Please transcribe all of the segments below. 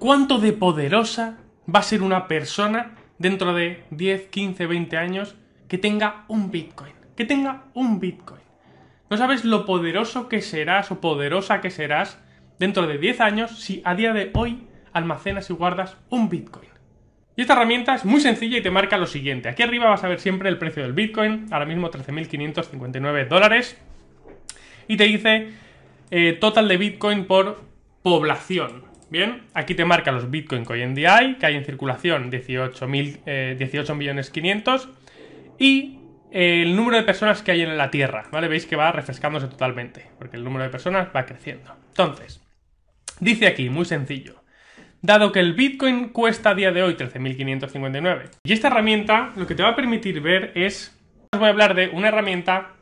¿Cuánto de poderosa va a ser una persona dentro de 10, 15, 20 años que tenga un Bitcoin? Que tenga un Bitcoin. No sabes lo poderoso que serás o poderosa que serás dentro de 10 años si a día de hoy almacenas y guardas un Bitcoin. Y esta herramienta es muy sencilla y te marca lo siguiente. Aquí arriba vas a ver siempre el precio del Bitcoin, ahora mismo 13.559 dólares. Y te dice eh, total de Bitcoin por población. Bien, aquí te marca los Bitcoin que hoy en día hay, que hay en circulación 18, eh, 18 millones 500 y eh, el número de personas que hay en la Tierra, ¿vale? Veis que va refrescándose totalmente, porque el número de personas va creciendo. Entonces, dice aquí, muy sencillo, dado que el Bitcoin cuesta a día de hoy 13.559. Y esta herramienta lo que te va a permitir ver es, os voy a hablar de una herramienta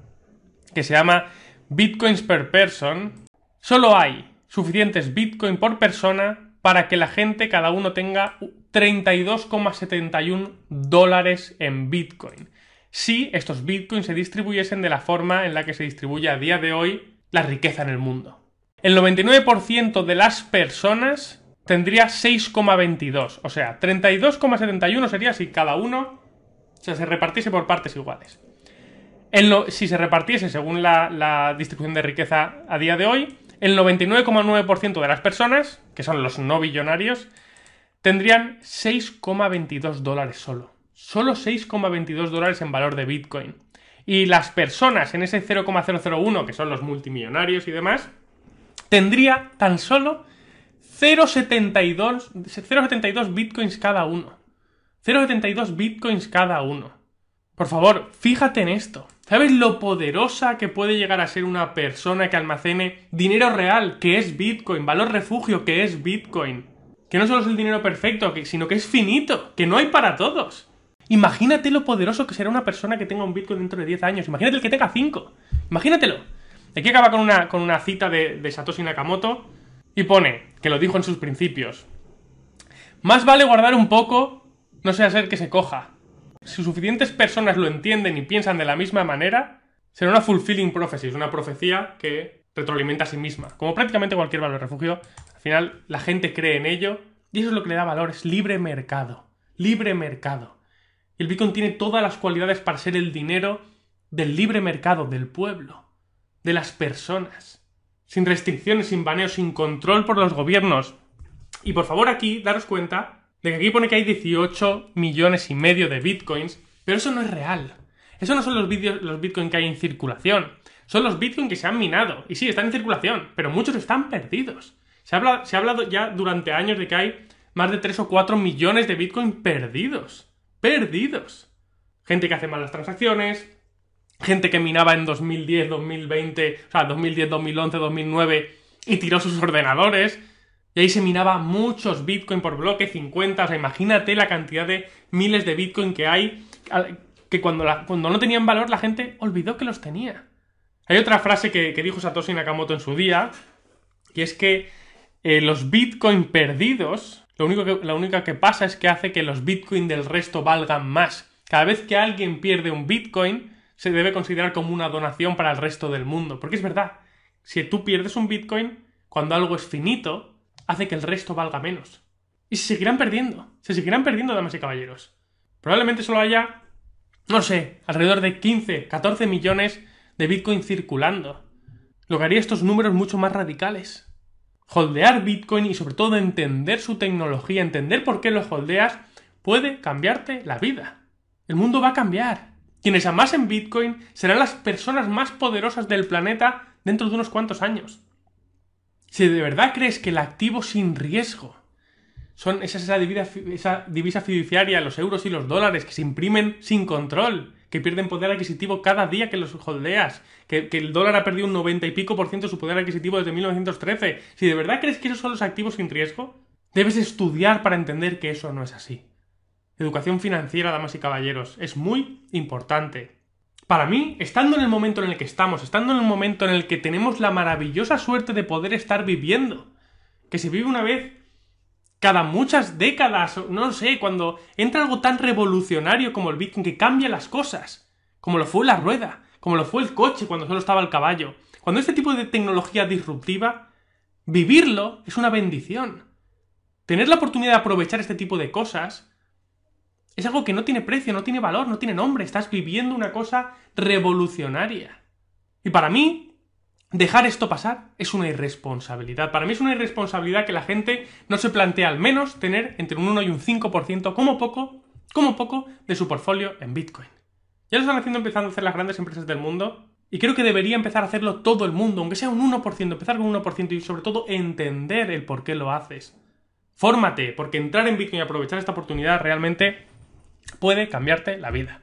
que se llama Bitcoins per person. Solo hay suficientes Bitcoin por persona para que la gente, cada uno tenga 32,71 dólares en Bitcoin. Si estos Bitcoins se distribuyesen de la forma en la que se distribuye a día de hoy la riqueza en el mundo. El 99% de las personas tendría 6,22. O sea, 32,71 sería si cada uno se repartiese por partes iguales. si se repartiese según la, distribución de riqueza a día de hoy, el 99,9% de las personas, que son los no billonarios, tendrían 6,22 dólares solo. Solo 6,22 dólares en valor de Bitcoin. Y las personas en ese 0,001, que son los multimillonarios y demás, tendría tan solo 0,72 bitcoins cada uno. 0,72 bitcoins cada uno. Por favor, fíjate en esto. ¿Sabes lo poderosa que puede llegar a ser una persona que almacene dinero real, que es Bitcoin, valor refugio, que es Bitcoin? Que no solo es el dinero perfecto, sino que es finito, que no hay para todos. Imagínate lo poderoso que será una persona que tenga un Bitcoin dentro de 10 años. Imagínate el que tenga 5. Imagínatelo. Aquí acaba con una, con una cita de, de Satoshi Nakamoto y pone, que lo dijo en sus principios, más vale guardar un poco, no sea ser que se coja. Si suficientes personas lo entienden y piensan de la misma manera, será una fulfilling prophecy, una profecía que retroalimenta a sí misma. Como prácticamente cualquier valor refugio, al final la gente cree en ello y eso es lo que le da valor, es libre mercado. Libre mercado. El Bitcoin tiene todas las cualidades para ser el dinero del libre mercado, del pueblo, de las personas sin restricciones, sin baneo, sin control por los gobiernos. Y por favor aquí, daros cuenta de que aquí pone que hay 18 millones y medio de bitcoins, pero eso no es real. Eso no son los, los bitcoins que hay en circulación. Son los bitcoins que se han minado. Y sí, están en circulación, pero muchos están perdidos. Se ha, se ha hablado ya durante años de que hay más de 3 o 4 millones de bitcoins perdidos. Perdidos. Gente que hace malas transacciones, gente que minaba en 2010, 2020, o sea, 2010, 2011, 2009 y tiró sus ordenadores. Y ahí se minaba muchos Bitcoin por bloque, 50. O sea, imagínate la cantidad de miles de Bitcoin que hay, que cuando, cuando no tenían valor la gente olvidó que los tenía. Hay otra frase que, dijo Satoshi Nakamoto en su día, y es que eh, los Bitcoin perdidos, lo único que, la única que pasa es que hace que los Bitcoin del resto valgan más. Cada vez que alguien pierde un Bitcoin, se debe considerar como una donación para el resto del mundo. Porque es verdad, si tú pierdes un Bitcoin, cuando algo es finito, hace que el resto valga menos. Y se seguirán perdiendo, se seguirán perdiendo, damas y caballeros. Probablemente solo haya, no sé, alrededor de 15, 14 millones de Bitcoin circulando. Lo que haría estos números mucho más radicales. Holdear Bitcoin y sobre todo entender su tecnología, entender por qué lo holdeas, puede cambiarte la vida. El mundo va a cambiar. Quienes amasen Bitcoin serán las personas más poderosas del planeta dentro de unos cuantos años. Si de verdad crees que el activo sin riesgo son esa, esa, divisa, fiduciaria, los euros y los dólares que se imprimen sin control, que pierden poder adquisitivo cada día que los holdeas, que, que, el dólar ha perdido un 90 y pico por ciento de su poder adquisitivo desde 1913. Si de verdad crees que esos son los activos sin riesgo, debes estudiar para entender que eso no es así. Educación financiera, damas y caballeros, es muy importante. Para mí, estando en el momento en el que estamos, estando en el momento en el que tenemos la maravillosa suerte de poder estar viviendo, que se vive una vez cada muchas décadas, no sé, cuando entra algo tan revolucionario como el Bitcoin que cambia las cosas, como lo fue la rueda, como lo fue el coche cuando solo estaba el caballo. Cuando este tipo de tecnología disruptiva, vivirlo es una bendición. tener la oportunidad de aprovechar este tipo de cosas es algo que no tiene precio, no tiene valor, no tiene nombre. Estás viviendo una cosa revolucionaria. Y para mí, dejar esto pasar es una irresponsabilidad. Para mí es una irresponsabilidad que la gente no se plantea al menos tener entre un 1 y un 5% como poco, como poco, de su portfolio en Bitcoin. Ya lo están haciendo empezando a hacer las grandes empresas del mundo. Y creo que debería empezar a hacerlo todo el mundo, aunque sea un 1%, empezar con un 1% y sobre todo entender el por qué lo haces. Fórmate, porque entrar en Bitcoin y aprovechar esta oportunidad realmente puede cambiarte la vida.